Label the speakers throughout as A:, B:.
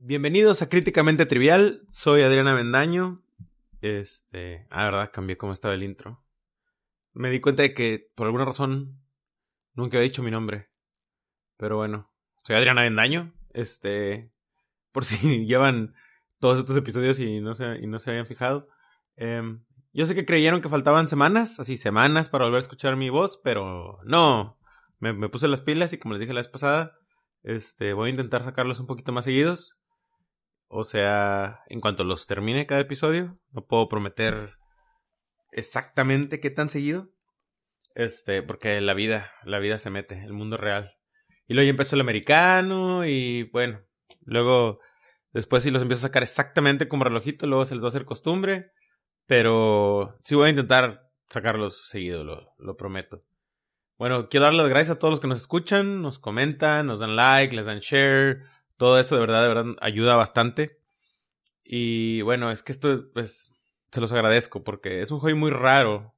A: Bienvenidos a Críticamente Trivial. Soy Adriana Bendaño. Este. Ah, verdad, cambié cómo estaba el intro. Me di cuenta de que por alguna razón nunca he dicho mi nombre. Pero bueno, soy Adriana Bendaño. Este. Por si llevan todos estos episodios y no se, y no se habían fijado. Em, yo sé que creyeron que faltaban semanas, así semanas para volver a escuchar mi voz, pero no. Me, me puse las pilas y como les dije la vez pasada, este, voy a intentar sacarlos un poquito más seguidos. O sea, en cuanto los termine cada episodio, no puedo prometer exactamente qué tan seguido. Este, porque la vida, la vida se mete, el mundo real. Y luego ya empezó el americano y bueno, luego después sí los empiezo a sacar exactamente como relojito, luego se les va a hacer costumbre. Pero sí voy a intentar sacarlos seguido, lo, lo prometo. Bueno, quiero darle las gracias a todos los que nos escuchan, nos comentan, nos dan like, les dan share, todo eso de verdad, de verdad ayuda bastante. Y bueno, es que esto, pues, se los agradezco porque es un hobby muy raro.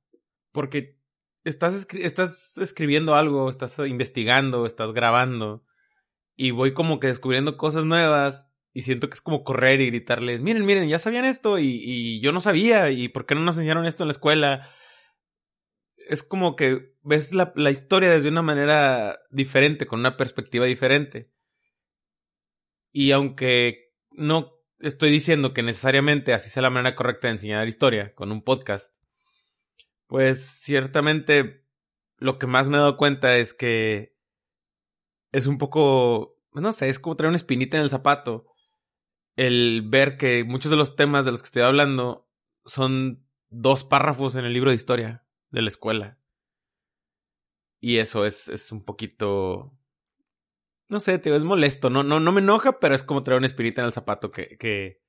A: Porque estás, estás escribiendo algo, estás investigando, estás grabando. Y voy como que descubriendo cosas nuevas. Y siento que es como correr y gritarles, miren, miren, ya sabían esto y, y yo no sabía. ¿Y por qué no nos enseñaron esto en la escuela? Es como que ves la, la historia desde una manera diferente, con una perspectiva diferente. Y aunque no estoy diciendo que necesariamente así sea la manera correcta de enseñar historia con un podcast, pues ciertamente lo que más me he dado cuenta es que es un poco, no sé, es como traer una espinita en el zapato el ver que muchos de los temas de los que estoy hablando son dos párrafos en el libro de historia de la escuela. Y eso es, es un poquito no sé, tío, es molesto. No, no, no me enoja, pero es como traer una espirita en el zapato que, que,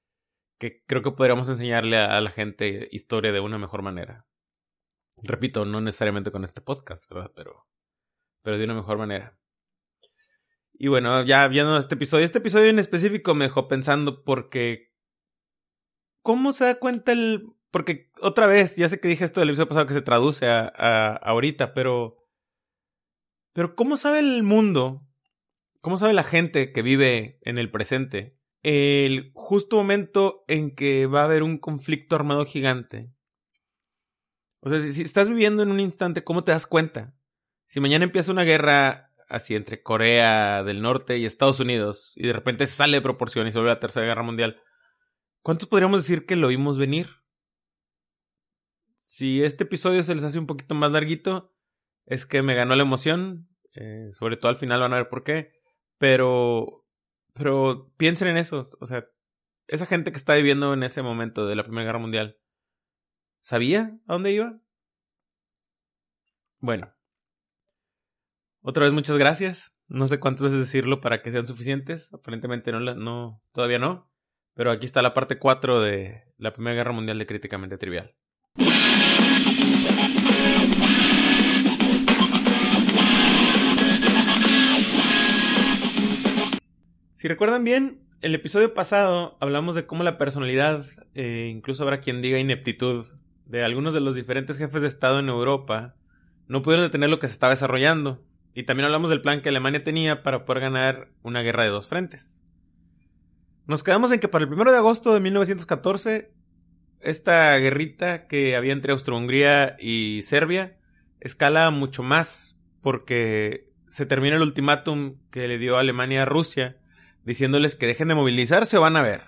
A: que creo que podríamos enseñarle a, la gente historia de una mejor manera. Repito, no necesariamente con este podcast, ¿verdad? Pero, pero de una mejor manera. Y bueno, ya viendo este episodio, este episodio en específico me dejó pensando porque... ¿Cómo se da cuenta el...? Porque otra vez, ya sé que dije esto del episodio pasado que se traduce a, a ahorita, pero... Pero ¿cómo sabe el mundo ¿Cómo sabe la gente que vive en el presente el justo momento en que va a haber un conflicto armado gigante? O sea, si, estás viviendo en un instante, ¿cómo te das cuenta? Si mañana empieza una guerra así entre Corea del Norte y Estados Unidos y de repente sale de proporción y se vuelve la Tercera Guerra Mundial, ¿cuántos podríamos decir que lo vimos venir? Si este episodio se les hace un poquito más larguito, es que me ganó la emoción. Eh, sobre todo al final van a ver por qué. Pero, pero piensen en eso, o sea, esa gente que está viviendo en ese momento de la Primera Guerra Mundial, ¿sabía a dónde iba? Bueno, otra vez muchas gracias. No sé cuántas veces decirlo para que sean suficientes. Aparentemente no, no todavía no. Pero aquí está la parte 4 de la Primera Guerra Mundial de Críticamente Trivial. Si recuerdan bien, el episodio pasado hablamos de cómo la personalidad, eh, incluso habrá quien diga ineptitud, de algunos de los diferentes jefes de Estado en Europa, no pudieron detener lo que se estaba desarrollando. Y también hablamos del plan que Alemania tenía para poder ganar una guerra de dos frentes. Nos quedamos en que para el 1 de agosto de 1914, esta guerrita que había entre Austro-Hungría y Serbia escala mucho más porque se termina el ultimátum que le dio Alemania a Rusia diciéndoles que dejen de movilizarse o van a ver.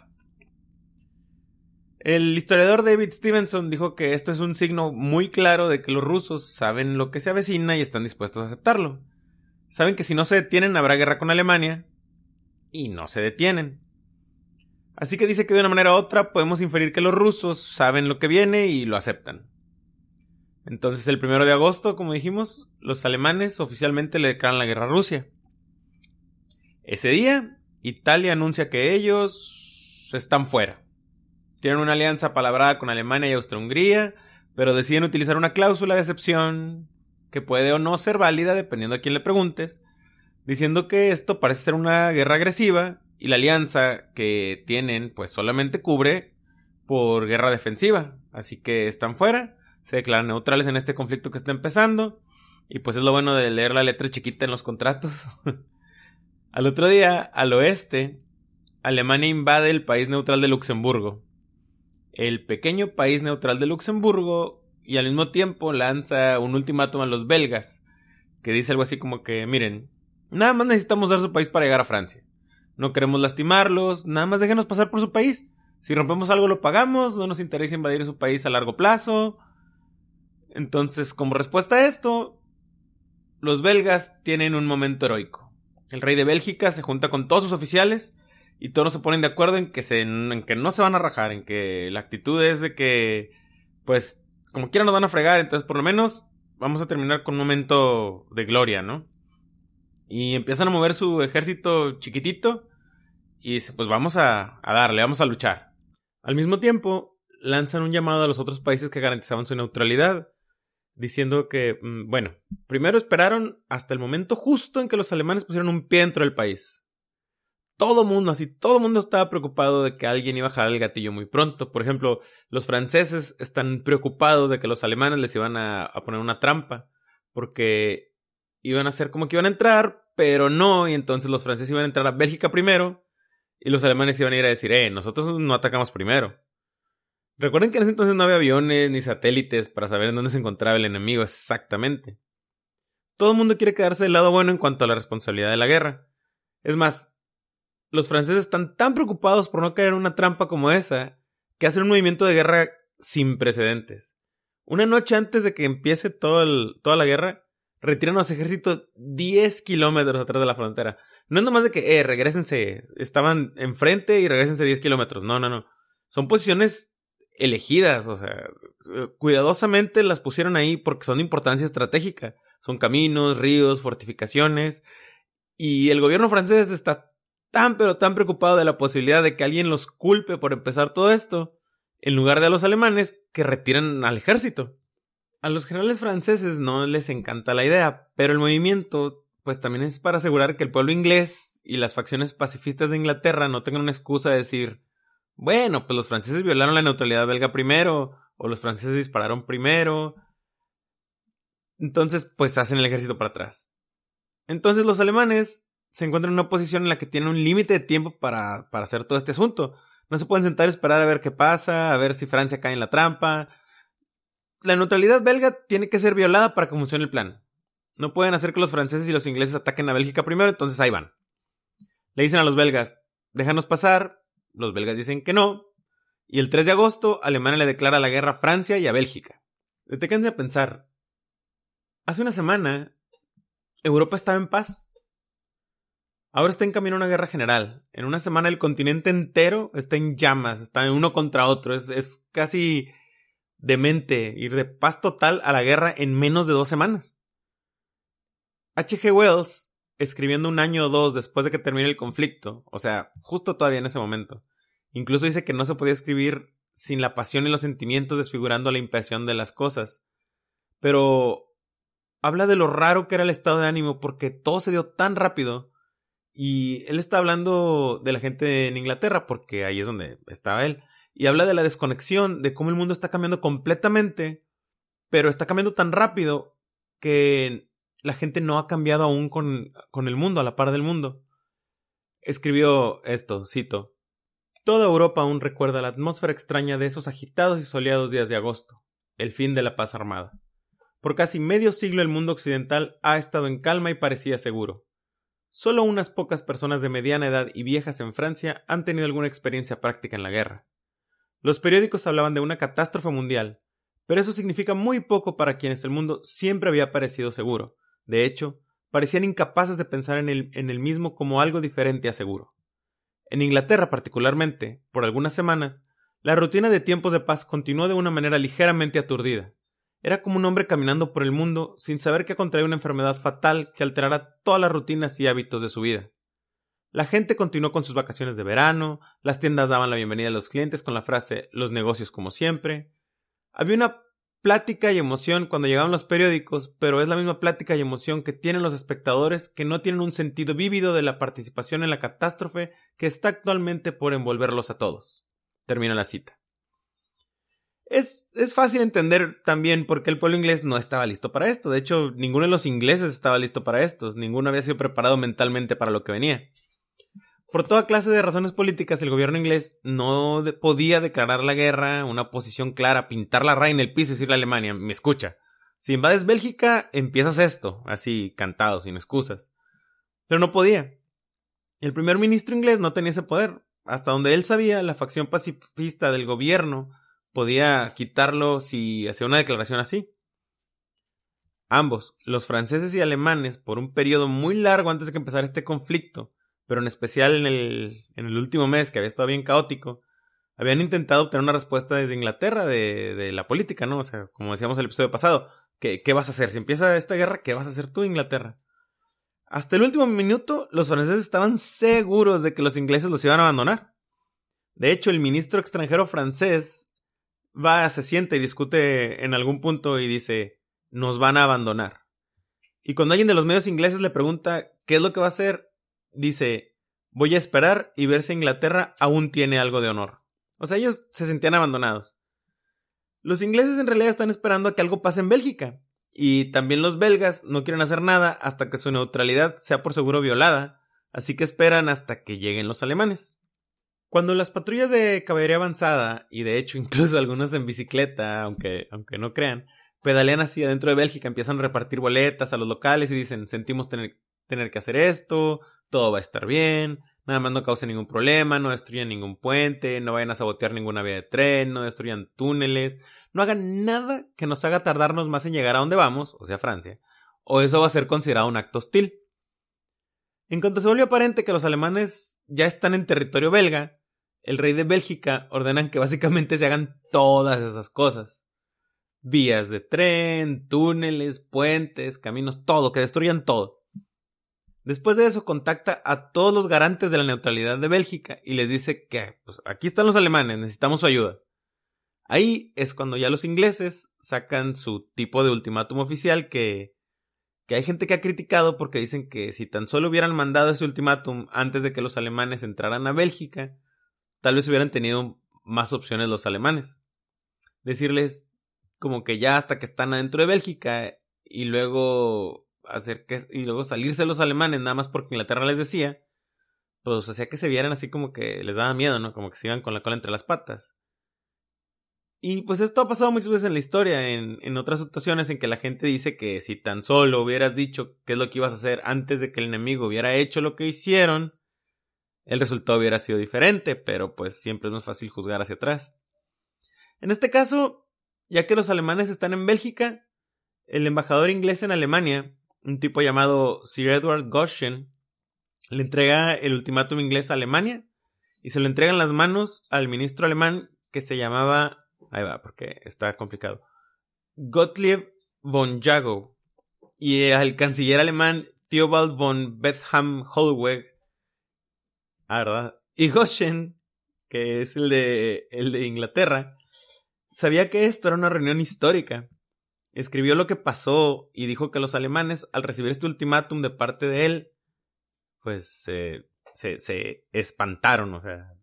A: El historiador David Stevenson dijo que esto es un signo muy claro de que los rusos saben lo que se avecina y están dispuestos a aceptarlo. Saben que si no se detienen habrá guerra con Alemania y no se detienen. Así que dice que de una manera u otra podemos inferir que los rusos saben lo que viene y lo aceptan. Entonces el primero de agosto, como dijimos, los alemanes oficialmente le declaran la guerra a Rusia. Ese día, Italia anuncia que ellos están fuera. Tienen una alianza palabrada con Alemania y Austria-Hungría, pero deciden utilizar una cláusula de excepción que puede o no ser válida dependiendo a quién le preguntes, diciendo que esto parece ser una guerra agresiva y la alianza que tienen pues solamente cubre por guerra defensiva, así que están fuera, se declaran neutrales en este conflicto que está empezando y pues es lo bueno de leer la letra chiquita en los contratos. Al otro día, al oeste, Alemania invade el país neutral de Luxemburgo. El pequeño país neutral de Luxemburgo y al mismo tiempo lanza un ultimátum a los belgas, que dice algo así como que, miren, nada más necesitamos dar su país para llegar a Francia. No queremos lastimarlos, nada más déjenos pasar por su país. Si rompemos algo lo pagamos, no nos interesa invadir su país a largo plazo. Entonces, como respuesta a esto, los belgas tienen un momento heroico. El rey de Bélgica se junta con todos sus oficiales y todos se ponen de acuerdo en que, en que no se van a rajar, en que la actitud es de que, pues, como quieran nos van a fregar, entonces por lo menos vamos a terminar con un momento de gloria, ¿no? Y empiezan a mover su ejército chiquitito y dice, pues vamos a, a darle, vamos a luchar. Al mismo tiempo, lanzan un llamado a los otros países que garantizaban su neutralidad, diciendo que, mm, bueno, primero esperaron hasta el momento justo en que los alemanes pusieron un pie dentro del país todo mundo, así, todo mundo estaba preocupado de que alguien iba a jalar el gatillo muy pronto. Por ejemplo, los franceses están preocupados de que los alemanes les iban a, poner una trampa, porque iban a hacer como que iban a entrar, pero no, y entonces los franceses iban a entrar a Bélgica primero, y los alemanes iban a ir a decir, eh, nosotros no atacamos primero. Recuerden que en ese entonces no había aviones ni satélites para saber en dónde se encontraba el enemigo exactamente. Todo el mundo quiere quedarse del lado bueno en cuanto a la responsabilidad de la guerra. Es más, los franceses están tan preocupados por no caer en una trampa como esa que hacen un movimiento de guerra sin precedentes. Una noche antes de que empiece toda la guerra, retiran a los ejércitos 10 kilómetros atrás de la frontera. No es nomás de que, eh, regresense, estaban enfrente y regresense 10 kilómetros. No, no, no. Son posiciones elegidas, o sea, cuidadosamente las pusieron ahí porque son de importancia estratégica. Son caminos, ríos, fortificaciones. Y el gobierno francés está tan pero tan preocupado de la posibilidad de que alguien los culpe por empezar todo esto, en lugar de a los alemanes que retiran al ejército. A los generales franceses no les encanta la idea, pero el movimiento pues también es para asegurar que el pueblo inglés y las facciones pacifistas de Inglaterra no tengan una excusa de decir, bueno, pues los franceses violaron la neutralidad belga primero, o los franceses dispararon primero. Entonces, pues hacen el ejército para atrás. Entonces los alemanes se encuentran en una posición en la que tienen un límite de tiempo para, para hacer todo este asunto. No se pueden sentar y esperar a ver qué pasa, a ver si Francia cae en la trampa. La neutralidad belga tiene que ser violada para que funcione el plan. No pueden hacer que los franceses y los ingleses ataquen a Bélgica primero, entonces ahí van. Le dicen a los belgas, déjanos pasar. Los belgas dicen que no. Y el 3 de agosto, Alemania le declara la guerra a Francia y a Bélgica. Deténganse a pensar. Hace una semana, Europa estaba en paz. Ahora está en camino a una guerra general. En una semana el continente entero está en llamas, está uno contra otro. Es, es casi demente ir de paz total a la guerra en menos de dos semanas. H.G. Wells, escribiendo un año o dos después de que termine el conflicto, o sea, justo todavía en ese momento, incluso dice que no se podía escribir sin la pasión y los sentimientos desfigurando la impresión de las cosas. Pero habla de lo raro que era el estado de ánimo porque todo se dio tan rápido y él está hablando de la gente en Inglaterra, porque ahí es donde estaba él. Y habla de la desconexión, de cómo el mundo está cambiando completamente, pero está cambiando tan rápido que la gente no ha cambiado aún con, con el mundo, a la par del mundo. Escribió esto, cito. Toda Europa aún recuerda la atmósfera extraña de esos agitados y soleados días de agosto, el fin de la paz armada. Por casi medio siglo el mundo occidental ha estado en calma y parecía seguro. Solo unas pocas personas de mediana edad y viejas en Francia han tenido alguna experiencia práctica en la guerra. Los periódicos hablaban de una catástrofe mundial, pero eso significa muy poco para quienes el mundo siempre había parecido seguro. De hecho, parecían incapaces de pensar en el, en el mismo como algo diferente a seguro. En Inglaterra particularmente, por algunas semanas, la rutina de tiempos de paz continuó de una manera ligeramente aturdida. Era como un hombre caminando por el mundo sin saber que contraía una enfermedad fatal que alterara todas las rutinas y hábitos de su vida. La gente continuó con sus vacaciones de verano, las tiendas daban la bienvenida a los clientes con la frase los negocios como siempre. Había una plática y emoción cuando llegaban los periódicos, pero es la misma plática y emoción que tienen los espectadores que no tienen un sentido vívido de la participación en la catástrofe que está actualmente por envolverlos a todos. Termina la cita. Es, es, fácil entender también por qué el pueblo inglés no estaba listo para esto. De hecho, ninguno de los ingleses estaba listo para esto. Ninguno había sido preparado mentalmente para lo que venía. Por toda clase de razones políticas, el gobierno inglés no podía declarar la guerra, una posición clara, pintar la raya en el piso y decirle a Alemania, me escucha, si invades Bélgica, empiezas esto, así, cantado, sin excusas. Pero no podía. El primer ministro inglés no tenía ese poder. Hasta donde él sabía, la facción pacifista del gobierno podía quitarlo si hacía una declaración así. Ambos, los franceses y alemanes, por un periodo muy largo antes de que empezara este conflicto, pero en especial en el, en el último mes, que había estado bien caótico, habían intentado obtener una respuesta desde Inglaterra de, de la política, ¿no? O sea, como decíamos el episodio pasado, ¿qué, ¿qué vas a hacer? Si empieza esta guerra, ¿qué vas a hacer tú, Inglaterra? Hasta el último minuto, los franceses estaban seguros de que los ingleses los iban a abandonar. De hecho, el ministro extranjero francés va, se siente y discute en algún punto y dice, nos van a abandonar. Y cuando alguien de los medios ingleses le pregunta qué es lo que va a hacer, dice, voy a esperar y ver si Inglaterra aún tiene algo de honor. O sea, ellos se sentían abandonados. Los ingleses en realidad están esperando a que algo pase en Bélgica. Y también los belgas no quieren hacer nada hasta que su neutralidad sea por seguro violada, así que esperan hasta que lleguen los alemanes. Cuando las patrullas de caballería avanzada, y de hecho incluso algunos en bicicleta, aunque, aunque no crean, pedalean así adentro de Bélgica, empiezan a repartir boletas a los locales y dicen, sentimos tener, tener que hacer esto, todo va a estar bien, nada más no cause ningún problema, no destruyan ningún puente, no vayan a sabotear ninguna vía de tren, no destruyan túneles, no hagan nada que nos haga tardarnos más en llegar a donde vamos, o sea, Francia, o eso va a ser considerado un acto hostil. En cuanto se volvió aparente que los alemanes ya están en territorio belga, el rey de Bélgica ordenan que básicamente se hagan todas esas cosas. Vías de tren, túneles, puentes, caminos, todo, que destruyan todo. Después de eso contacta a todos los garantes de la neutralidad de Bélgica y les dice que pues, aquí están los alemanes, necesitamos su ayuda. Ahí es cuando ya los ingleses sacan su tipo de ultimátum oficial que, que hay gente que ha criticado porque dicen que si tan solo hubieran mandado ese ultimátum antes de que los alemanes entraran a Bélgica, tal vez hubieran tenido más opciones los alemanes. Decirles como que ya hasta que están adentro de Bélgica y luego hacer que y luego salirse los alemanes nada más porque Inglaterra les decía, pues hacía que se vieran así como que les daba miedo, ¿no? Como que se iban con la cola entre las patas. Y pues esto ha pasado muchas veces en la historia, en, en otras situaciones en que la gente dice que si tan solo hubieras dicho qué es lo que ibas a hacer antes de que el enemigo hubiera hecho lo que hicieron, el resultado hubiera sido diferente, pero pues siempre es más fácil juzgar hacia atrás. En este caso, ya que los alemanes están en Bélgica, el embajador inglés en Alemania un tipo llamado Sir Edward Goshen le entrega el ultimátum inglés a Alemania y se lo entrega en las manos al ministro alemán que se llamaba, ahí va, porque está complicado, Gottlieb von Jagow y al canciller alemán Theobald von Betham Hollweg, ah, ¿verdad? Y Goshen, que es el de, el de Inglaterra, sabía que esto era una reunión histórica escribió lo que pasó y dijo que los alemanes, al recibir este ultimátum de parte de él, pues se, se espantaron, o sea,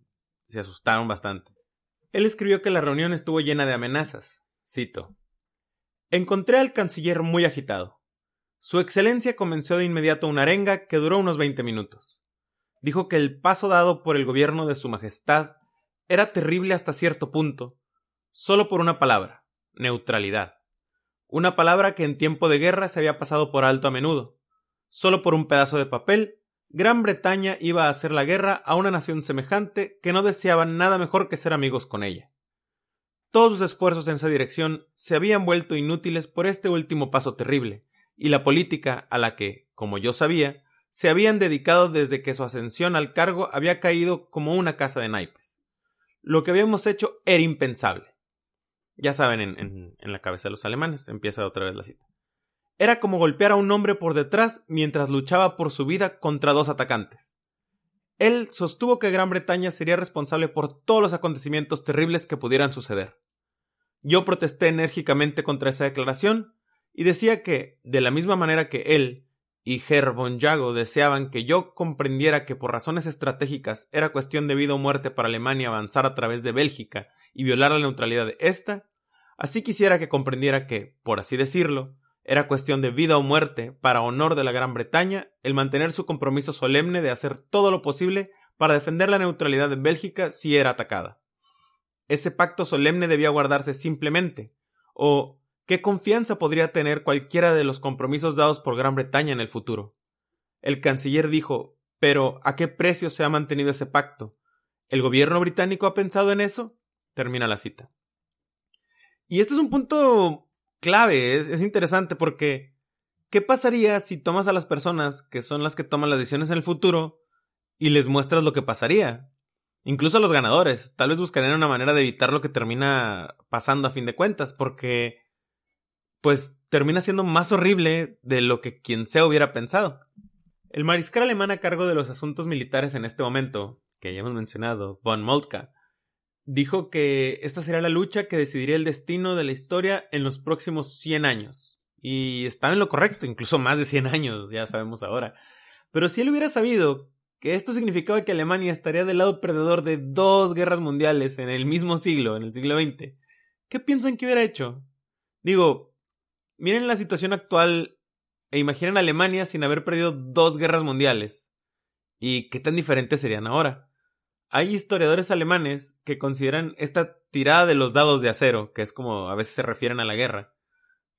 A: se asustaron bastante. Él escribió que la reunión estuvo llena de amenazas. Cito. Encontré al canciller muy agitado. Su excelencia comenzó de inmediato una arenga que duró unos veinte minutos. Dijo que el paso dado por el gobierno de su majestad era terrible hasta cierto punto, solo por una palabra, neutralidad una palabra que en tiempo de guerra se había pasado por alto a menudo. Solo por un pedazo de papel, Gran Bretaña iba a hacer la guerra a una nación semejante que no deseaba nada mejor que ser amigos con ella. Todos sus esfuerzos en esa dirección se habían vuelto inútiles por este último paso terrible, y la política a la que, como yo sabía, se habían dedicado desde que su ascensión al cargo había caído como una casa de naipes. Lo que habíamos hecho era impensable. Ya saben, en, la cabeza de los alemanes, empieza otra vez la cita. Era como golpear a un hombre por detrás mientras luchaba por su vida contra dos atacantes. Él sostuvo que Gran Bretaña sería responsable por todos los acontecimientos terribles que pudieran suceder. Yo protesté enérgicamente contra esa declaración y decía que, de la misma manera que él y Herr von Jago deseaban que yo comprendiera que por razones estratégicas era cuestión de vida o muerte para Alemania avanzar a través de Bélgica y violar la neutralidad de ésta, Así quisiera que comprendiera que, por así decirlo, era cuestión de vida o muerte, para honor de la Gran Bretaña, el mantener su compromiso solemne de hacer todo lo posible para defender la neutralidad de Bélgica si era atacada. Ese pacto solemne debía guardarse simplemente, o qué confianza podría tener cualquiera de los compromisos dados por Gran Bretaña en el futuro. El canciller dijo pero ¿a qué precio se ha mantenido ese pacto? ¿El gobierno británico ha pensado en eso? Termina la cita. Y este es un punto clave, es, interesante porque ¿qué pasaría si tomas a las personas que son las que toman las decisiones en el futuro y les muestras lo que pasaría? Incluso a los ganadores, tal vez buscarían una manera de evitar lo que termina pasando a fin de cuentas, porque pues termina siendo más horrible de lo que quien sea hubiera pensado. El mariscal alemán a cargo de los asuntos militares en este momento, que ya hemos mencionado, von Moltke, dijo que esta sería la lucha que decidiría el destino de la historia en los próximos 100 años. Y estaba en lo correcto, incluso más de 100 años, ya sabemos ahora. Pero si él hubiera sabido que esto significaba que Alemania estaría del lado perdedor de dos guerras mundiales en el mismo siglo, en el siglo XX, ¿qué piensan que hubiera hecho? Digo, miren la situación actual e imaginen Alemania sin haber perdido dos guerras mundiales. ¿Y qué tan diferentes serían ahora? Hay historiadores alemanes que consideran esta tirada de los dados de acero, que es como a veces se refieren a la guerra,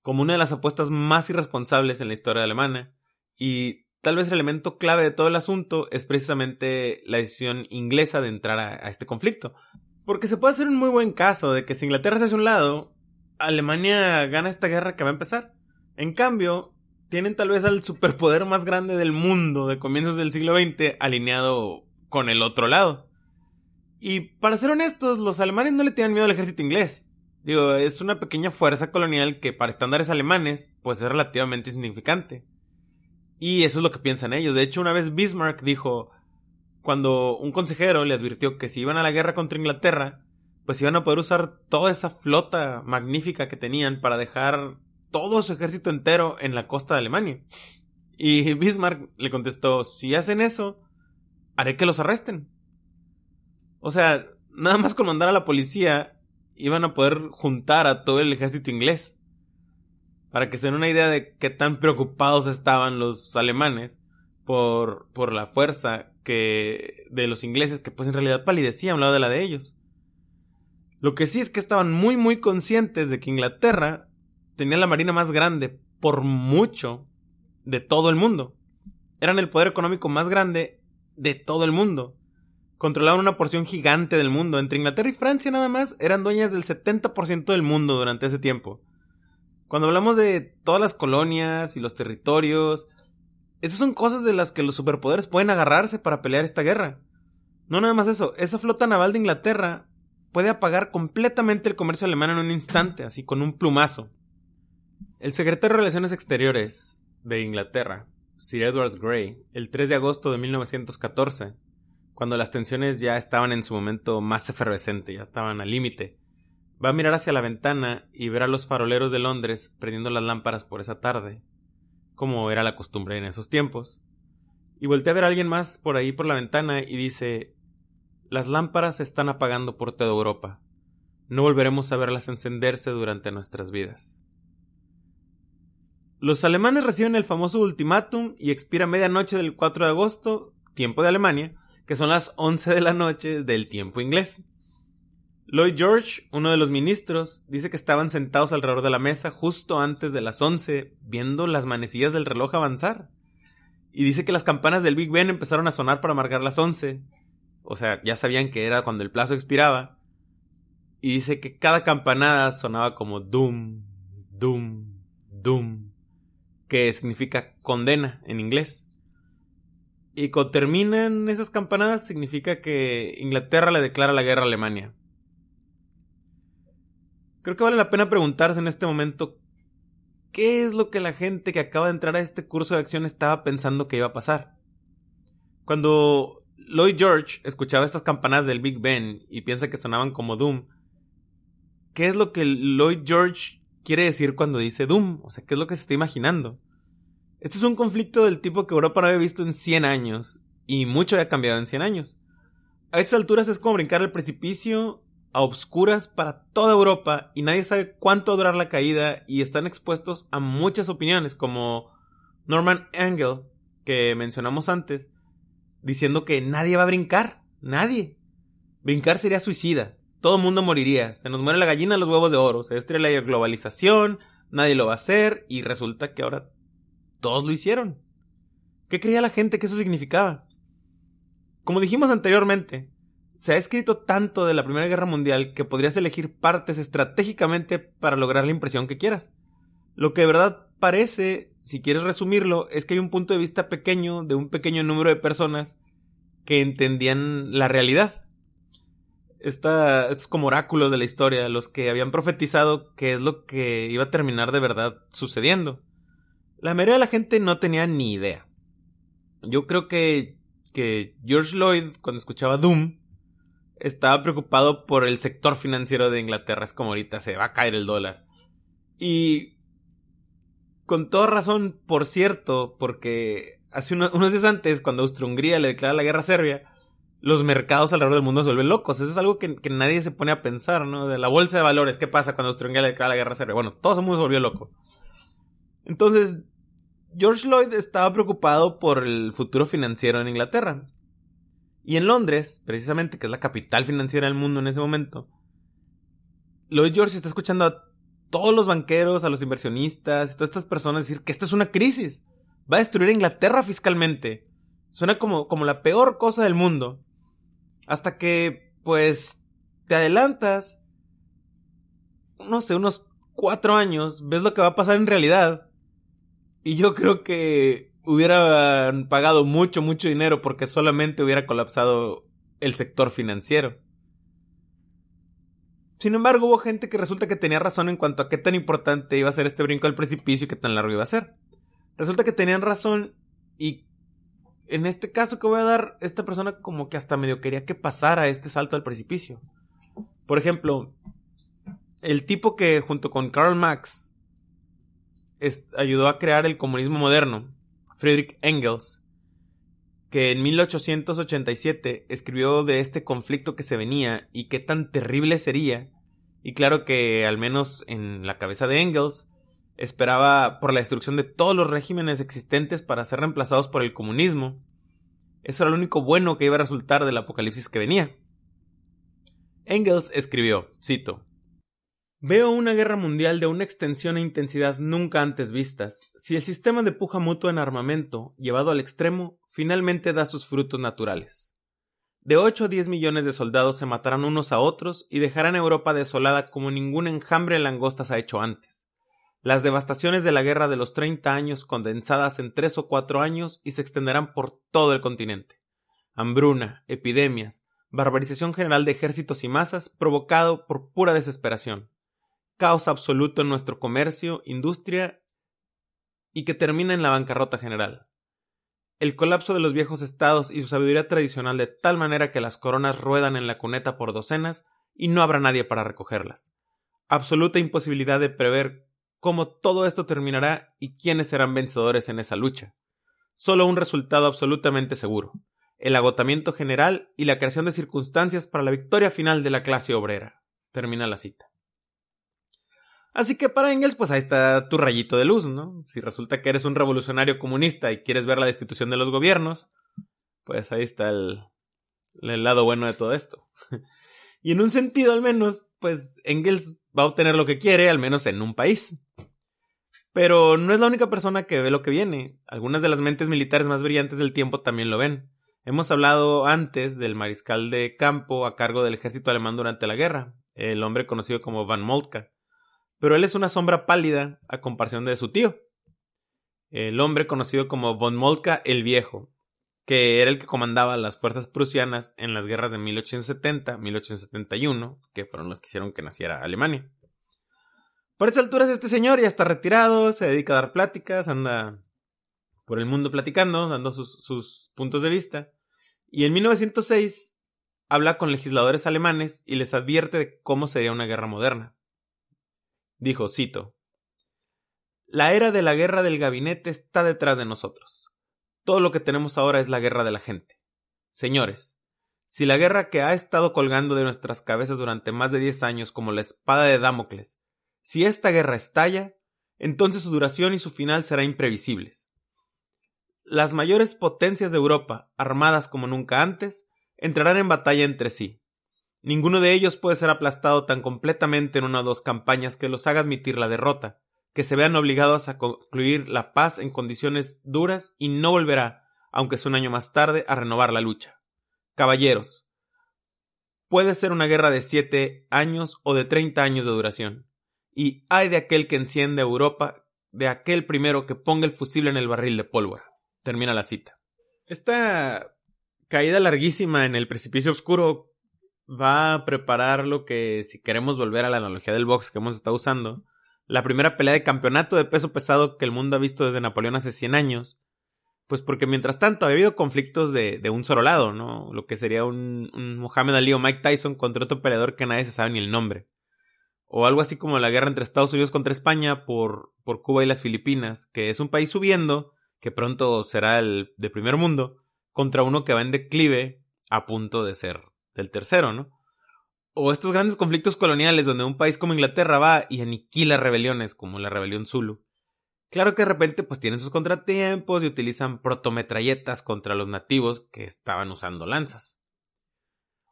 A: como una de las apuestas más irresponsables en la historia alemana, y tal vez el elemento clave de todo el asunto es precisamente la decisión inglesa de entrar a, este conflicto. Porque se puede hacer un muy buen caso de que si Inglaterra se hace un lado, Alemania gana esta guerra que va a empezar. En cambio, tienen tal vez al superpoder más grande del mundo de comienzos del siglo XX alineado con el otro lado. Y para ser honestos, los alemanes no le tienen miedo al ejército inglés. Digo, es una pequeña fuerza colonial que para estándares alemanes pues es relativamente insignificante. Y eso es lo que piensan ellos. De hecho, una vez Bismarck dijo, cuando un consejero le advirtió que si iban a la guerra contra Inglaterra, pues iban a poder usar toda esa flota magnífica que tenían para dejar todo su ejército entero en la costa de Alemania. Y Bismarck le contestó, si hacen eso, haré que los arresten. O sea, nada más con mandar a la policía, iban a poder juntar a todo el ejército inglés. Para que se den una idea de qué tan preocupados estaban los alemanes por, por la fuerza que de los ingleses, que pues en realidad palidecía a un lado de la de ellos. Lo que sí es que estaban muy muy conscientes de que Inglaterra tenía la marina más grande, por mucho, de todo el mundo. Eran el poder económico más grande de todo el mundo. Controlaban una porción gigante del mundo. Entre Inglaterra y Francia nada más eran dueñas del 70% del mundo durante ese tiempo. Cuando hablamos de todas las colonias y los territorios, esas son cosas de las que los superpoderes pueden agarrarse para pelear esta guerra. No nada más eso, esa flota naval de Inglaterra puede apagar completamente el comercio alemán en un instante, así con un plumazo. El secretario de Relaciones Exteriores de Inglaterra, Sir Edward Grey, el 3 de agosto de 1914, cuando las tensiones ya estaban en su momento más efervescente, ya estaban al límite, va a mirar hacia la ventana y ver a los faroleros de Londres prendiendo las lámparas por esa tarde, como era la costumbre en esos tiempos, y voltea a ver a alguien más por ahí por la ventana y dice Las lámparas se están apagando por toda Europa. No volveremos a verlas encenderse durante nuestras vidas. Los alemanes reciben el famoso ultimátum y expira medianoche del 4 de agosto, tiempo de Alemania, que son las 11 de la noche del tiempo inglés. Lloyd George, uno de los ministros, dice que estaban sentados alrededor de la mesa justo antes de las 11, viendo las manecillas del reloj avanzar. Y dice que las campanas del Big Ben empezaron a sonar para marcar las 11. O sea, ya sabían que era cuando el plazo expiraba. Y dice que cada campanada sonaba como Doom, Doom, Doom que significa condena en inglés. Y cuando terminan esas campanadas significa que Inglaterra le declara la guerra a Alemania. Creo que vale la pena preguntarse en este momento qué es lo que la gente que acaba de entrar a este curso de acción estaba pensando que iba a pasar. Cuando Lloyd George escuchaba estas campanadas del Big Ben y piensa que sonaban como Doom, ¿qué es lo que Lloyd George quiere decir cuando dice Doom? O sea, ¿qué es lo que se está imaginando? Este es un conflicto del tipo que Europa no había visto en 100 años, y mucho había cambiado en 100 años. A estas alturas es como brincar el precipicio a obscuras para toda Europa y nadie sabe cuánto durar la caída y están expuestos a muchas opiniones como Norman Engel, que mencionamos antes, diciendo que nadie va a brincar, nadie. Brincar sería suicida, todo el mundo moriría, se nos muere la gallina los huevos de oro, se destruye la globalización, nadie lo va a hacer y resulta que ahora todos lo hicieron. ¿Qué creía la gente que eso significaba? Como dijimos anteriormente, se ha escrito tanto de la Primera Guerra Mundial que podrías elegir partes estratégicamente para lograr la impresión que quieras. Lo que de verdad parece, si quieres resumirlo, es que hay un punto de vista pequeño de un pequeño número de personas que entendían la realidad. Esta, estos como oráculos de la historia, los que habían profetizado que es lo que iba a terminar de verdad sucediendo. La mayoría de la gente no tenía ni idea. Yo creo que, que George Lloyd, cuando escuchaba Doom, estaba preocupado por el sector financiero de Inglaterra. Es como ahorita se va a caer el dólar. Y con toda razón, por cierto, porque hace unos días antes, cuando Austria-Hungría le declara la guerra a Serbia, los mercados alrededor del mundo se vuelven locos. Eso es algo que, nadie se pone a pensar, ¿no? De la bolsa de valores, ¿qué pasa cuando Austria-Hungría le declara la guerra a Serbia? Bueno, todo el mundo se volvió loco. Entonces, George Lloyd estaba preocupado por el futuro financiero en Inglaterra. Y en Londres, precisamente, que es la capital financiera del mundo en ese momento, Lloyd George está escuchando a todos los banqueros, a los inversionistas, a todas estas personas decir que esta es una crisis. Va a destruir a Inglaterra fiscalmente. Suena como, como la peor cosa del mundo. Hasta que, pues, te adelantas, no sé, unos cuatro años, ves lo que va a pasar en realidad. Y yo creo que hubieran pagado mucho, mucho dinero porque solamente hubiera colapsado el sector financiero. Sin embargo, hubo gente que resulta que tenía razón en cuanto a qué tan importante iba a ser este brinco al precipicio y qué tan largo iba a ser. Resulta que tenían razón y en este caso que voy a dar, esta persona como que hasta medio quería que pasara este salto al precipicio. Por ejemplo, el tipo que junto con Karl Marx ayudó a crear el comunismo moderno, Friedrich Engels, que en 1887 escribió de este conflicto que se venía y qué tan terrible sería, y claro que al menos en la cabeza de Engels esperaba por la destrucción de todos los regímenes existentes para ser reemplazados por el comunismo. Eso era lo único bueno que iba a resultar del apocalipsis que venía. Engels escribió, cito, Veo una guerra mundial de una extensión e intensidad nunca antes vistas, si el sistema de puja mutua en armamento, llevado al extremo, finalmente da sus frutos naturales. De 8 a 10 millones de soldados se matarán unos a otros y dejarán a Europa desolada como ningún enjambre de langostas ha hecho antes. Las devastaciones de la guerra de los 30 años condensadas en 3 o 4 años y se extenderán por todo el continente. Hambruna, epidemias, barbarización general de ejércitos y masas provocado por pura desesperación caos absoluto en nuestro comercio, industria y que termina en la bancarrota general. El colapso de los viejos estados y su sabiduría tradicional de tal manera que las coronas ruedan en la cuneta por docenas y no habrá nadie para recogerlas. Absoluta imposibilidad de prever cómo todo esto terminará y quiénes serán vencedores en esa lucha. Solo un resultado absolutamente seguro, el agotamiento general y la creación de circunstancias para la victoria final de la clase obrera. Termina la cita. Así que para Engels, pues ahí está tu rayito de luz, ¿no? Si resulta que eres un revolucionario comunista y quieres ver la destitución de los gobiernos, pues ahí está el, lado bueno de todo esto. y en un sentido al menos, pues Engels va a obtener lo que quiere, al menos en un país. Pero no es la única persona que ve lo que viene. Algunas de las mentes militares más brillantes del tiempo también lo ven. Hemos hablado antes del mariscal de campo a cargo del ejército alemán durante la guerra, el hombre conocido como Van Moltke pero él es una sombra pálida a comparación de su tío, el hombre conocido como von Moltke el Viejo, que era el que comandaba las fuerzas prusianas en las guerras de 1870-1871, que fueron las que hicieron que naciera Alemania. Por esa altura es este señor ya está retirado, se dedica a dar pláticas, anda por el mundo platicando, dando sus, sus puntos de vista, y en 1906 habla con legisladores alemanes y les advierte de cómo sería una guerra moderna. Dijo, cito, La era de la guerra del gabinete está detrás de nosotros. Todo lo que tenemos ahora es la guerra de la gente. Señores, si la guerra que ha estado colgando de nuestras cabezas durante más de diez años como la espada de Damocles, si esta guerra estalla, entonces su duración y su final serán imprevisibles. las mayores potencias de Europa, armadas como nunca antes, entrarán en batalla entre sí. Ninguno de ellos puede ser aplastado tan completamente en una o dos campañas que los haga admitir la derrota, que se vean obligados a concluir la paz en condiciones duras y no volverá, aunque sea un año más tarde, a renovar la lucha. Caballeros, puede ser una guerra de siete años o de treinta años de duración, y hay de aquel que enciende Europa, de aquel primero que ponga el fusible en el barril de pólvora. Termina la cita. Esta caída larguísima en el precipicio oscuro va a preparar lo que, si queremos volver a la analogía del box que hemos estado usando, la primera pelea de campeonato de peso pesado que el mundo ha visto desde Napoleón hace 100 años. Pues porque mientras tanto ha habido conflictos de, de un solo lado, ¿no? Lo que sería un, un Ali o Mike Tyson contra otro peleador que nadie se sabe ni el nombre. O algo así como la guerra entre Estados Unidos contra España por, por Cuba y las Filipinas, que es un país subiendo, que pronto será el de primer mundo, contra uno que va en declive a punto de ser del tercero, ¿no? O estos grandes conflictos coloniales donde un país como Inglaterra va y aniquila rebeliones como la rebelión Zulu. Claro que de repente pues tienen sus contratiempos y utilizan protometralletas contra los nativos que estaban usando lanzas.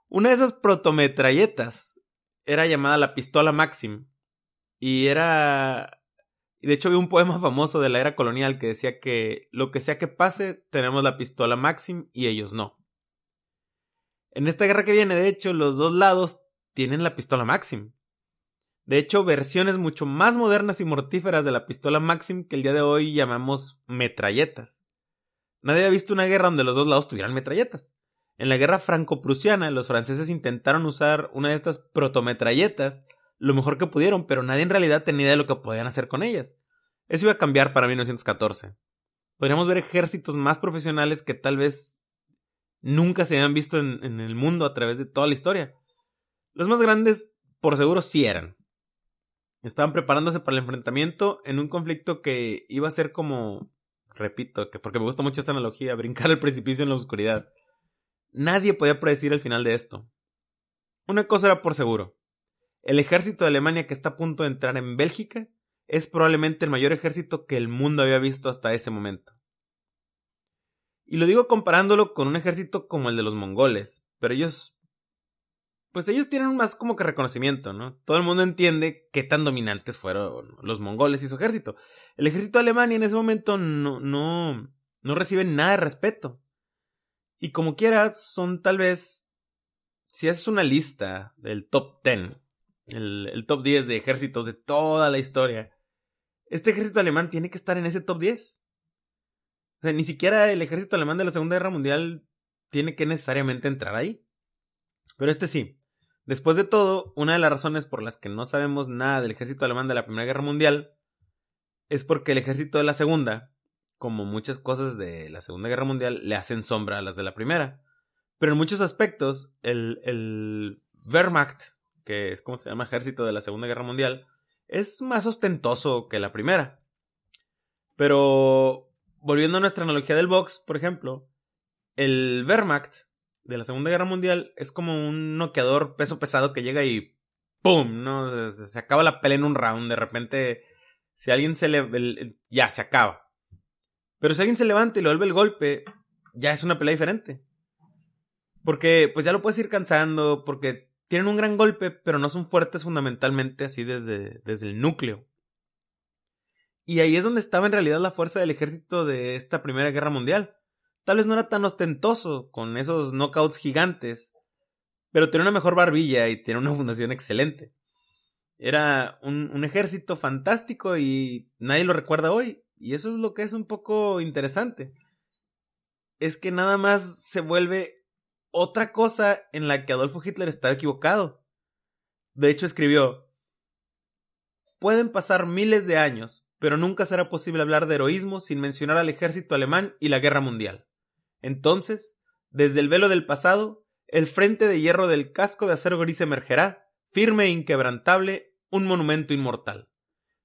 A: Una de esas protometralletas era llamada la pistola Maxim y era de hecho había un poema famoso de la era colonial que decía que lo que sea que pase tenemos la pistola Maxim y ellos no. En esta guerra que viene, de hecho, los dos lados tienen la pistola Maxim. De hecho, versiones mucho más modernas y mortíferas de la pistola Maxim que el día de hoy llamamos metralletas. Nadie ha visto una guerra donde los dos lados tuvieran metralletas. En la guerra franco-prusiana, los franceses intentaron usar una de estas protometralletas lo mejor que pudieron, pero nadie en realidad tenía idea de lo que podían hacer con ellas. Eso iba a cambiar para 1914. Podríamos ver ejércitos más profesionales que tal vez nunca se habían visto en, el mundo a través de toda la historia. Los más grandes, por seguro, sí eran. Estaban preparándose para el enfrentamiento en un conflicto que iba a ser como, repito, que porque me gusta mucho esta analogía, brincar el precipicio en la oscuridad. Nadie podía predecir el final de esto. Una cosa era por seguro. El ejército de Alemania que está a punto de entrar en Bélgica es probablemente el mayor ejército que el mundo había visto hasta ese momento. Y lo digo comparándolo con un ejército como el de los mongoles, pero ellos pues ellos tienen más como que reconocimiento, ¿no? Todo el mundo entiende qué tan dominantes fueron los mongoles y su ejército. El ejército de Alemania en ese momento no, no, no recibe nada de respeto. Y como quiera, son tal vez, si haces una lista del top 10, el, el top 10 de ejércitos de toda la historia, este ejército alemán tiene que estar en ese top 10. O sea, ni siquiera el ejército alemán de la Segunda Guerra Mundial tiene que necesariamente entrar ahí. Pero este sí. Después de todo, una de las razones por las que no sabemos nada del ejército alemán de la Primera Guerra Mundial es porque el ejército de la Segunda, como muchas cosas de la Segunda Guerra Mundial, le hacen sombra a las de la Primera. Pero en muchos aspectos, el, el Wehrmacht, que es como se llama ejército de la Segunda Guerra Mundial, es más ostentoso que la primera. Pero, volviendo a nuestra analogía del box, por ejemplo, el Wehrmacht de la Segunda Guerra Mundial es como un noqueador peso pesado que llega y ¡pum! ¿no? Se, acaba la pelea en un round. De repente, si alguien se le... ya, se acaba. Pero si alguien se levanta y le vuelve el golpe, ya es una pelea diferente. Porque pues ya lo puedes ir cansando, porque tienen un gran golpe, pero no son fuertes fundamentalmente así desde, desde el núcleo. Y ahí es donde estaba en realidad la fuerza del ejército de esta Primera Guerra Mundial. Tal vez no era tan ostentoso con esos knockouts gigantes, pero tenía una mejor barbilla y tiene una fundación excelente. Era un, un, ejército fantástico y nadie lo recuerda hoy. Y eso es lo que es un poco interesante. Es que nada más se vuelve otra cosa en la que Adolfo Hitler estaba equivocado. De hecho, escribió, Pueden pasar miles de años, pero nunca será posible hablar de heroísmo sin mencionar al ejército alemán y la guerra mundial. Entonces, desde el velo del pasado, el frente de hierro del casco de acero gris emergerá, firme e inquebrantable, un monumento inmortal.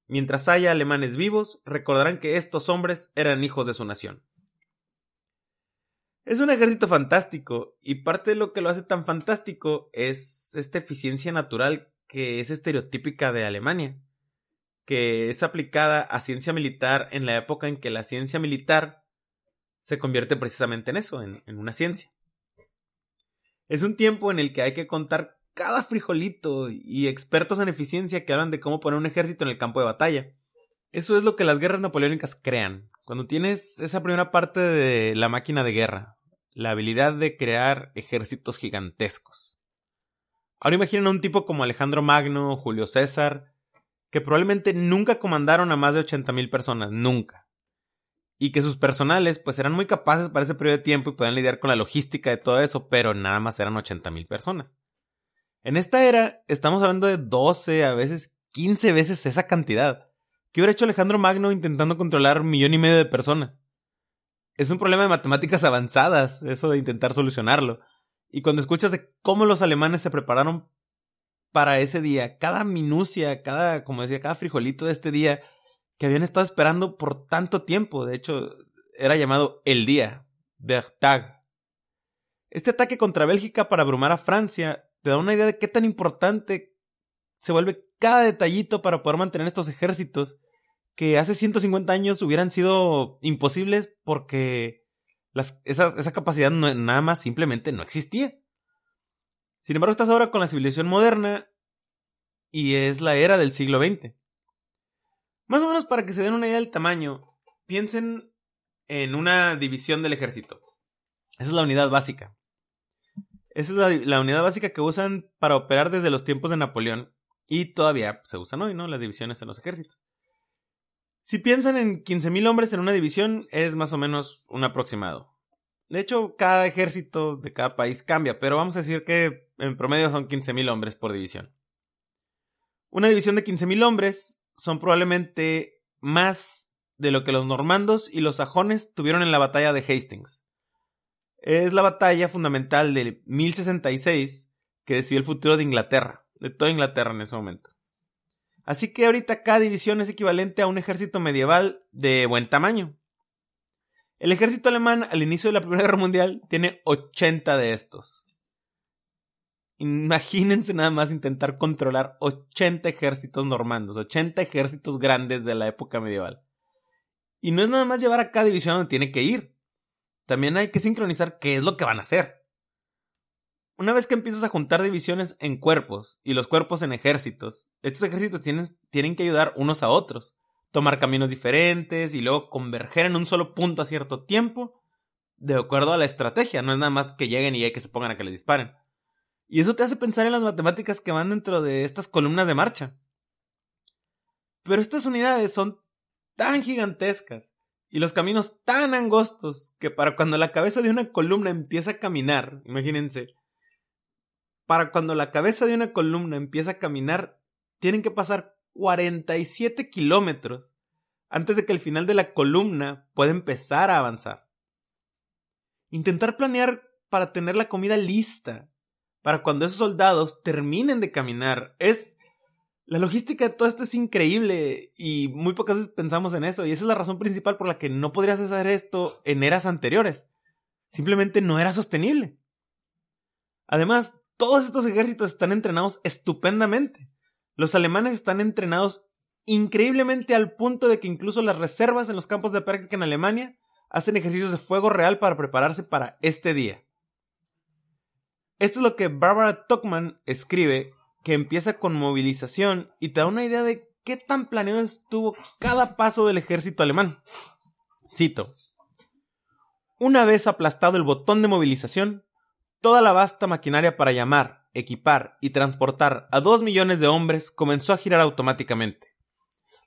A: Mientras haya alemanes vivos, recordarán que estos hombres eran hijos de su nación. Es un ejército fantástico, y parte de lo que lo hace tan fantástico es esta eficiencia natural que es estereotípica de Alemania, que es aplicada a ciencia militar en la época en que la ciencia militar se convierte precisamente en eso, en, una ciencia. Es un tiempo en el que hay que contar cada frijolito y expertos en eficiencia que hablan de cómo poner un ejército en el campo de batalla. Eso es lo que las guerras napoleónicas crean. Cuando tienes esa primera parte de la máquina de guerra, la habilidad de crear ejércitos gigantescos. Ahora imaginen a un tipo como Alejandro Magno Julio César, que probablemente nunca comandaron a más de 80.000 personas, nunca. Y que sus personales pues eran muy capaces para ese periodo de tiempo y podían lidiar con la logística de todo eso, pero nada más eran 80.000 personas. En esta era estamos hablando de 12, a veces 15 veces esa cantidad. ¿Qué hubiera hecho Alejandro Magno intentando controlar un millón y medio de personas? Es un problema de matemáticas avanzadas, eso de intentar solucionarlo. Y cuando escuchas de cómo los alemanes se prepararon para ese día, cada minucia, cada, como decía, cada frijolito de este día, que habían estado esperando por tanto tiempo, de hecho, era llamado el día, der Tag. Este ataque contra Bélgica para abrumar a Francia te da una idea de qué tan importante se vuelve cada detallito para poder mantener estos ejércitos que hace 150 años hubieran sido imposibles porque las, esa, capacidad nada más simplemente no existía. Sin embargo, estás ahora con la civilización moderna y es la era del siglo XX. Más o menos para que se den una idea del tamaño, piensen en una división del ejército. Esa es la unidad básica. Esa es la, unidad básica que usan para operar desde los tiempos de Napoleón. Y todavía se usan hoy, ¿no? Las divisiones en los ejércitos. Si piensan en 15.000 hombres en una división, es más o menos un aproximado. De hecho, cada ejército de cada país cambia, pero vamos a decir que en promedio son 15.000 hombres por división. Una división de 15.000 hombres son probablemente más de lo que los normandos y los sajones tuvieron en la batalla de Hastings es la batalla fundamental de 1066 que decidió el futuro de Inglaterra, de toda Inglaterra en ese momento. Así que ahorita cada división es equivalente a un ejército medieval de buen tamaño. El ejército alemán al inicio de la Primera Guerra Mundial tiene 80 de estos. Imagínense nada más intentar controlar 80 ejércitos normandos, 80 ejércitos grandes de la época medieval. Y no es nada más llevar a cada división donde tiene que ir también hay que sincronizar qué es lo que van a hacer. Una vez que empiezas a juntar divisiones en cuerpos y los cuerpos en ejércitos, estos ejércitos tienen, tienen que ayudar unos a otros, tomar caminos diferentes y luego converger en un solo punto a cierto tiempo, de acuerdo a la estrategia, no es nada más que lleguen y hay que se pongan a que les disparen. Y eso te hace pensar en las matemáticas que van dentro de estas columnas de marcha. Pero estas unidades son tan gigantescas y los caminos tan angostos que para cuando la cabeza de una columna empieza a caminar, imagínense, para cuando la cabeza de una columna empieza a caminar, tienen que pasar 47 kilómetros antes de que el final de la columna pueda empezar a avanzar. Intentar planear para tener la comida lista para cuando esos soldados terminen de caminar es la logística de todo esto es increíble y muy pocas veces pensamos en eso y esa es la razón principal por la que no podrías hacer esto en eras anteriores. Simplemente no era sostenible. Además, todos estos ejércitos están entrenados estupendamente. Los alemanes están entrenados increíblemente al punto de que incluso las reservas en los campos de práctica en Alemania hacen ejercicios de fuego real para prepararse para este día. Esto es lo que Barbara Tuckman escribe que empieza con movilización y te da una idea de qué tan planeado estuvo cada paso del ejército alemán. Cito. Una vez aplastado el botón de movilización, toda la vasta maquinaria para llamar, equipar y transportar a dos millones de hombres comenzó a girar automáticamente.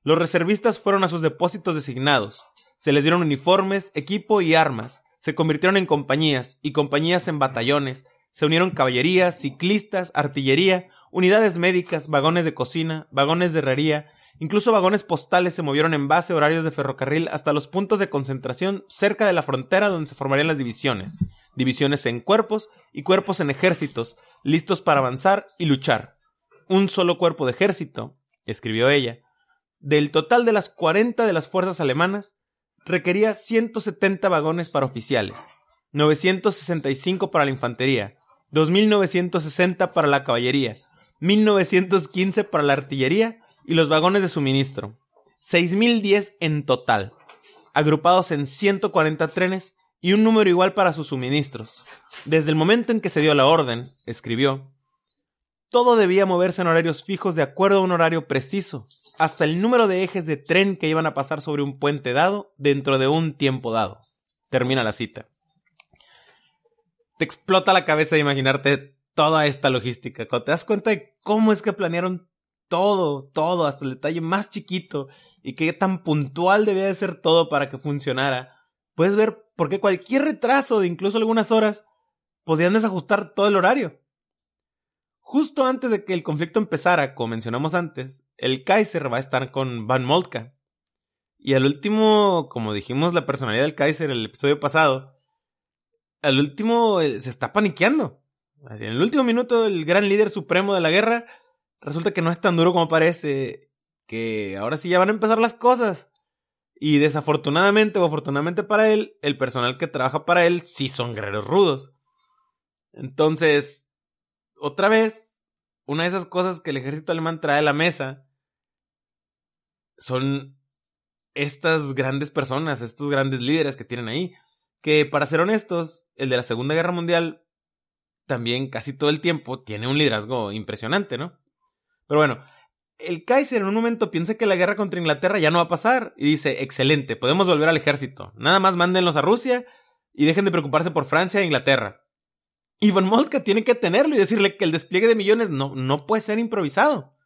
A: Los reservistas fueron a sus depósitos designados, se les dieron uniformes, equipo y armas, se convirtieron en compañías y compañías en batallones, se unieron caballerías, ciclistas, artillería, Unidades médicas, vagones de cocina, vagones de herrería, incluso vagones postales se movieron en base a horarios de ferrocarril hasta los puntos de concentración cerca de la frontera donde se formarían las divisiones, divisiones en cuerpos y cuerpos en ejércitos, listos para avanzar y luchar. Un solo cuerpo de ejército, escribió ella, del total de las 40 de las fuerzas alemanas, requería 170 vagones para oficiales, 965 para la infantería, 2.960 para la caballería, 1915 para la artillería y los vagones de suministro. 6.010 en total, agrupados en 140 trenes y un número igual para sus suministros. Desde el momento en que se dio la orden, escribió, todo debía moverse en horarios fijos de acuerdo a un horario preciso, hasta el número de ejes de tren que iban a pasar sobre un puente dado dentro de un tiempo dado. Termina la cita. Te explota la cabeza de imaginarte toda esta logística. Cuando te das cuenta de cómo es que planearon todo, todo, hasta el detalle más chiquito, y qué tan puntual debía de ser todo para que funcionara, puedes ver por qué cualquier retraso de incluso algunas horas podían desajustar todo el horario. Justo antes de que el conflicto empezara, como mencionamos antes, el Kaiser va a estar con Van Moltke. Y al último, como dijimos la personalidad del Kaiser en el episodio pasado, al último eh, se está paniqueando. En el último minuto, el gran líder supremo de la guerra resulta que no es tan duro como parece, que ahora sí ya van a empezar las cosas. Y desafortunadamente o afortunadamente para él, el personal que trabaja para él sí son guerreros rudos. Entonces, otra vez, una de esas cosas que el ejército alemán trae a la mesa son estas grandes personas, estos grandes líderes que tienen ahí. Que para ser honestos, el de la Segunda Guerra Mundial también casi todo el tiempo tiene un liderazgo impresionante, ¿no? Pero bueno, el Kaiser en un momento piensa que la guerra contra Inglaterra ya no va a pasar y dice, excelente, podemos volver al ejército, nada más mándenlos a Rusia y dejen de preocuparse por Francia e Inglaterra. Y Von Moltke tiene que tenerlo y decirle que el despliegue de millones no, no puede ser improvisado.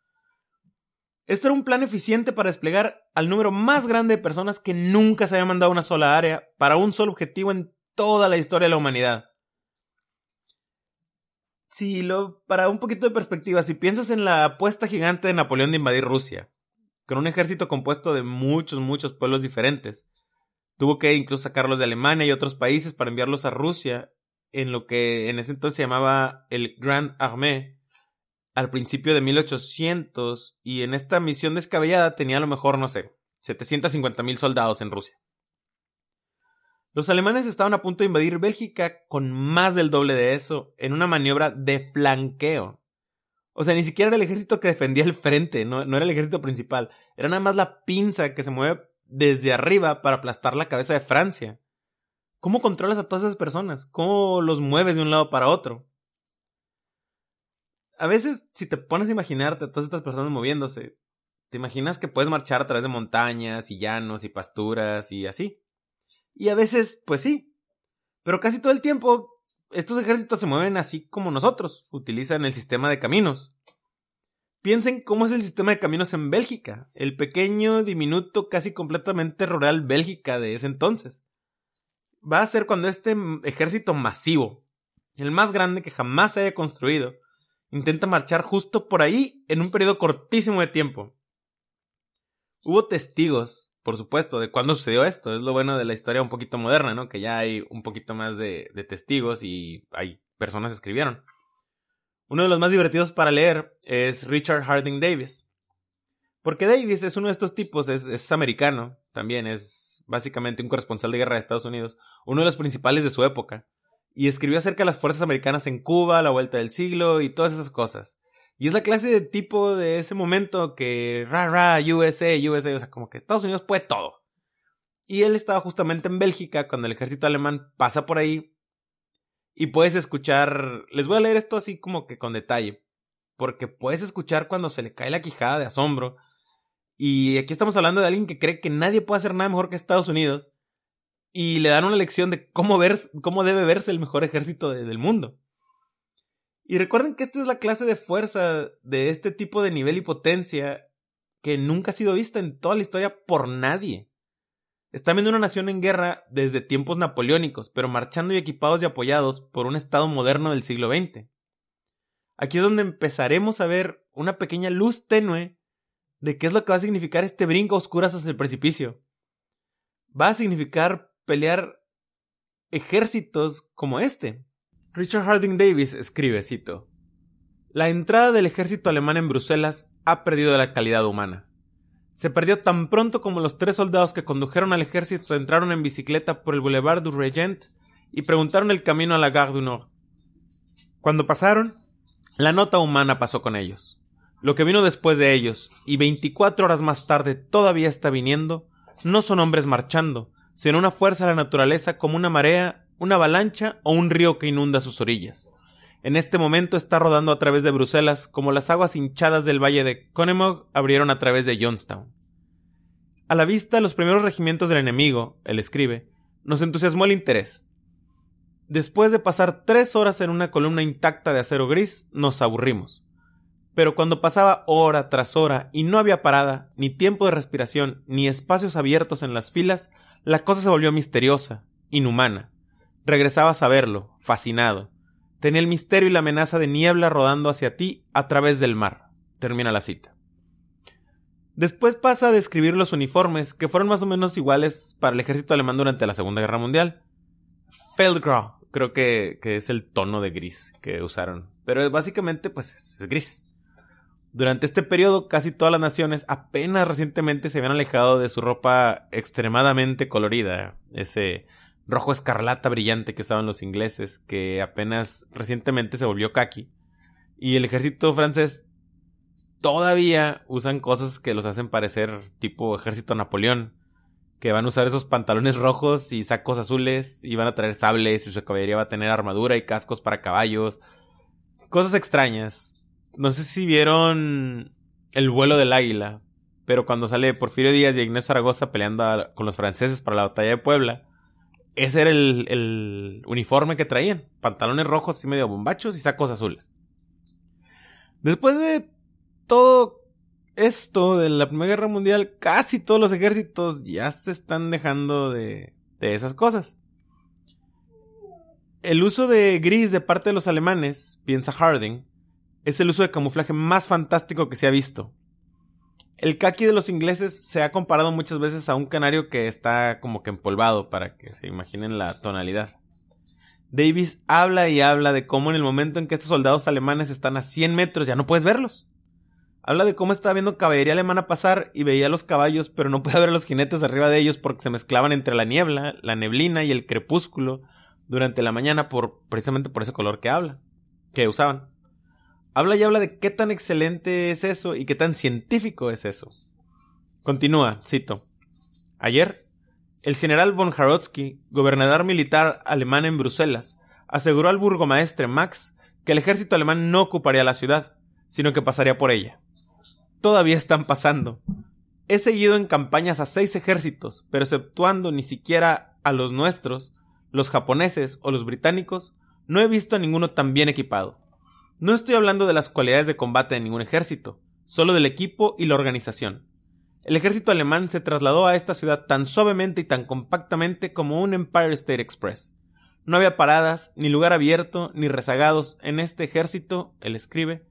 A: Esto era un plan eficiente para desplegar al número más grande de personas que nunca se había mandado a una sola área para un solo objetivo en toda la historia de la humanidad. Si lo, para un poquito de perspectiva, si piensas en la apuesta gigante de Napoleón de invadir Rusia, con un ejército compuesto de muchos, muchos pueblos diferentes, tuvo que incluso sacarlos de Alemania y otros países para enviarlos a Rusia en lo que en ese entonces se llamaba el Grand Armée al principio de 1800 y en esta misión descabellada tenía a lo mejor, no sé, 750 mil soldados en Rusia. Los alemanes estaban a punto de invadir Bélgica con más del doble de eso, en una maniobra de flanqueo. O sea, ni siquiera era el ejército que defendía el frente, no, no era el ejército principal, era nada más la pinza que se mueve desde arriba para aplastar la cabeza de Francia. ¿Cómo controlas a todas esas personas? ¿Cómo los mueves de un lado para otro? A veces, si te pones a imaginarte a todas estas personas moviéndose, te imaginas que puedes marchar a través de montañas y llanos y pasturas y así. Y a veces, pues sí. Pero casi todo el tiempo, estos ejércitos se mueven así como nosotros, utilizan el sistema de caminos. Piensen cómo es el sistema de caminos en Bélgica, el pequeño, diminuto, casi completamente rural Bélgica de ese entonces va a ser cuando este ejército masivo, el más grande que jamás se haya construido, intenta marchar justo por ahí en un periodo cortísimo de tiempo. Hubo testigos, por supuesto, de cuándo sucedió esto. Es lo bueno de la historia un poquito moderna, ¿no? Que ya hay un poquito más de, testigos y hay personas que escribieron. Uno de los más divertidos para leer es Richard Harding Davis. Porque Davis es uno de estos tipos, es americano, también es básicamente un corresponsal de guerra de Estados Unidos, uno de los principales de su época, y escribió acerca de las fuerzas americanas en Cuba, la vuelta del siglo y todas esas cosas. Y es la clase de tipo de ese momento que ra ra USA, USA, o sea, como que Estados Unidos puede todo. Y él estaba justamente en Bélgica cuando el ejército alemán pasa por ahí y puedes escuchar, les voy a leer esto así como que con detalle, porque puedes escuchar cuando se le cae la quijada de asombro y aquí estamos hablando de alguien que cree que nadie puede hacer nada mejor que Estados Unidos. Y le dan una lección de cómo, ver, cómo debe verse el mejor ejército del mundo. Y recuerden que esta es la clase de fuerza de este tipo de nivel y potencia que nunca ha sido vista en toda la historia por nadie. Están viendo una nación en guerra desde tiempos napoleónicos, pero marchando y equipados y apoyados por un Estado moderno del siglo XX. Aquí es donde empezaremos a ver una pequeña luz tenue de qué es lo que va a significar este brinco a oscuras hacia el precipicio. Va a significar pelear ejércitos como este. Richard Harding Davis escribe, cito, La entrada del ejército alemán en Bruselas ha perdido la calidad humana. Se perdió tan pronto como los tres soldados que condujeron al ejército entraron en bicicleta por el Boulevard du Regent y preguntaron el camino a la Gare du Nord. Cuando pasaron, la nota humana pasó con ellos. Lo que vino después de ellos, y veinticuatro horas más tarde todavía está viniendo, no son hombres marchando, sino una fuerza de la naturaleza como una marea, una avalancha o un río que inunda sus orillas. En este momento está rodando a través de Bruselas como las aguas hinchadas del valle de Connemog abrieron a través de Johnstown. A la vista, los primeros regimientos del enemigo, él escribe, nos entusiasmó el interés. Después de pasar tres horas en una columna intacta de acero gris, nos aburrimos. Pero cuando pasaba hora tras hora y no había parada, ni tiempo de respiración, ni espacios abiertos en las filas, la cosa se volvió misteriosa, inhumana. Regresaba a saberlo, fascinado. Tenía el misterio y la amenaza de niebla rodando hacia ti a través del mar. Termina la cita. Después pasa a describir los uniformes, que fueron más o menos iguales para el ejército alemán durante la Segunda Guerra Mundial. Feldgrau, creo que, es el tono de gris que usaron. Pero básicamente, pues es, gris. Durante este periodo, casi todas las naciones apenas recientemente se habían alejado de su ropa extremadamente colorida. Ese rojo escarlata brillante que usaban los ingleses, que apenas recientemente se volvió kaki. Y el ejército francés todavía usan cosas que los hacen parecer tipo ejército Napoleón. Que van a usar esos pantalones rojos y sacos azules y van a traer sables y su caballería va a tener armadura y cascos para caballos. Cosas extrañas. No sé si vieron el vuelo del águila, pero cuando sale Porfirio Díaz y Ignacio Zaragoza peleando con los franceses para la batalla de Puebla, ese era el, el uniforme que traían. Pantalones rojos y medio bombachos y sacos azules. Después de todo esto de la Primera Guerra Mundial, casi todos los ejércitos ya se están dejando de, de esas cosas. El uso de gris de parte de los alemanes, piensa Harding, es el uso de camuflaje más fantástico que se ha visto. El kaki de los ingleses se ha comparado muchas veces a un canario que está como que empolvado, para que se imaginen la tonalidad. Davis habla y habla de cómo en el momento en que estos soldados alemanes están a 100 metros ya no puedes verlos. Habla de cómo estaba viendo caballería alemana pasar y veía los caballos, pero no puede ver a los jinetes arriba de ellos porque se mezclaban entre la niebla, la neblina y el crepúsculo durante la mañana por precisamente por ese color que habla, que usaban. Habla y habla de qué tan excelente es eso y qué tan científico es eso. Continúa, cito. Ayer, el general von Harotsky, gobernador militar alemán en Bruselas, aseguró al burgomaestre Max que el ejército alemán no ocuparía la ciudad, sino que pasaría por ella todavía están pasando. He seguido en campañas a seis ejércitos, pero exceptuando ni siquiera a los nuestros, los japoneses o los británicos, no he visto a ninguno tan bien equipado. No estoy hablando de las cualidades de combate de ningún ejército, solo del equipo y la organización. El ejército alemán se trasladó a esta ciudad tan suavemente y tan compactamente como un Empire State Express. No había paradas, ni lugar abierto, ni rezagados en este ejército, él escribe,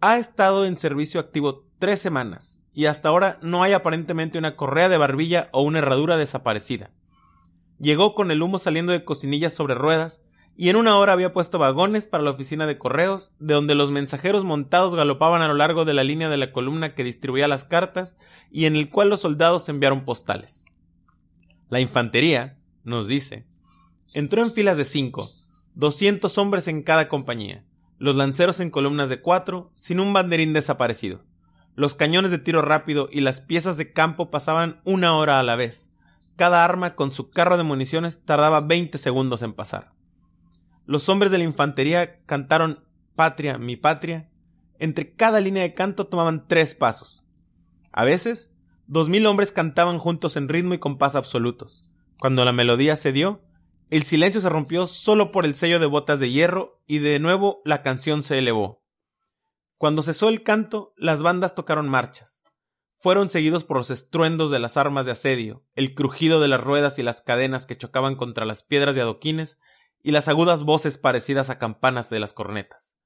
A: ha estado en servicio activo tres semanas y hasta ahora no hay aparentemente una correa de barbilla o una herradura desaparecida. Llegó con el humo saliendo de cocinillas sobre ruedas y en una hora había puesto vagones para la oficina de correos, de donde los mensajeros montados galopaban a lo largo de la línea de la columna que distribuía las cartas y en el cual los soldados enviaron postales. La infantería, nos dice, entró en filas de cinco, doscientos hombres en cada compañía los lanceros en columnas de cuatro, sin un banderín desaparecido. Los cañones de tiro rápido y las piezas de campo pasaban una hora a la vez. Cada arma con su carro de municiones tardaba veinte segundos en pasar. Los hombres de la infantería cantaron Patria, mi patria. Entre cada línea de canto tomaban tres pasos. A veces, dos mil hombres cantaban juntos en ritmo y compás absolutos. Cuando la melodía se dio, el silencio se rompió solo por el sello de botas de hierro y de nuevo la canción se elevó. Cuando cesó el canto, las bandas tocaron marchas. Fueron seguidos por los estruendos de las armas de asedio, el crujido de las ruedas y las cadenas que chocaban contra las piedras de adoquines y las agudas voces parecidas a campanas de las cornetas.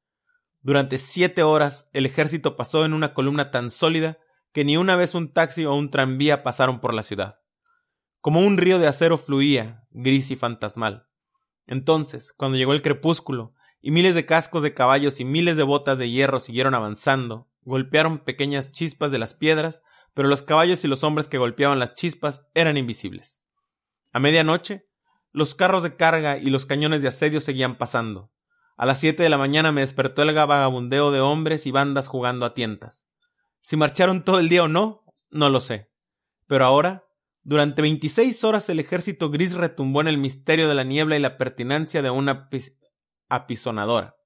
A: Durante siete horas el ejército pasó en una columna tan sólida que ni una vez un taxi o un tranvía pasaron por la ciudad. Como un río de acero fluía, gris y fantasmal. Entonces, cuando llegó el crepúsculo, y miles de cascos de caballos y miles de botas de hierro siguieron avanzando, golpearon pequeñas chispas de las piedras, pero los caballos y los hombres que golpeaban las chispas eran invisibles. A medianoche, los carros de carga y los cañones de asedio seguían pasando. A las siete de la mañana me despertó el vagabundeo de hombres y bandas jugando a tientas. Si marcharon todo el día o no, no lo sé. Pero ahora Durante 26 horas el ejército gris retumbó en el misterio de la niebla y la pertinacia de una apisonadora.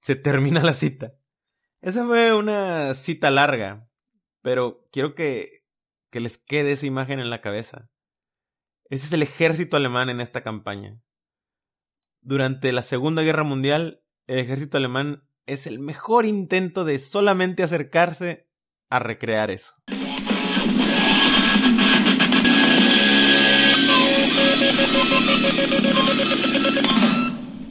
A: Se termina la cita. Esa fue una cita larga, pero quiero que, que les quede esa imagen en la cabeza. Ese es el ejército alemán en esta campaña. Durante la Segunda Guerra Mundial, el ejército alemán es el mejor intento de solamente acercarse a recrear eso.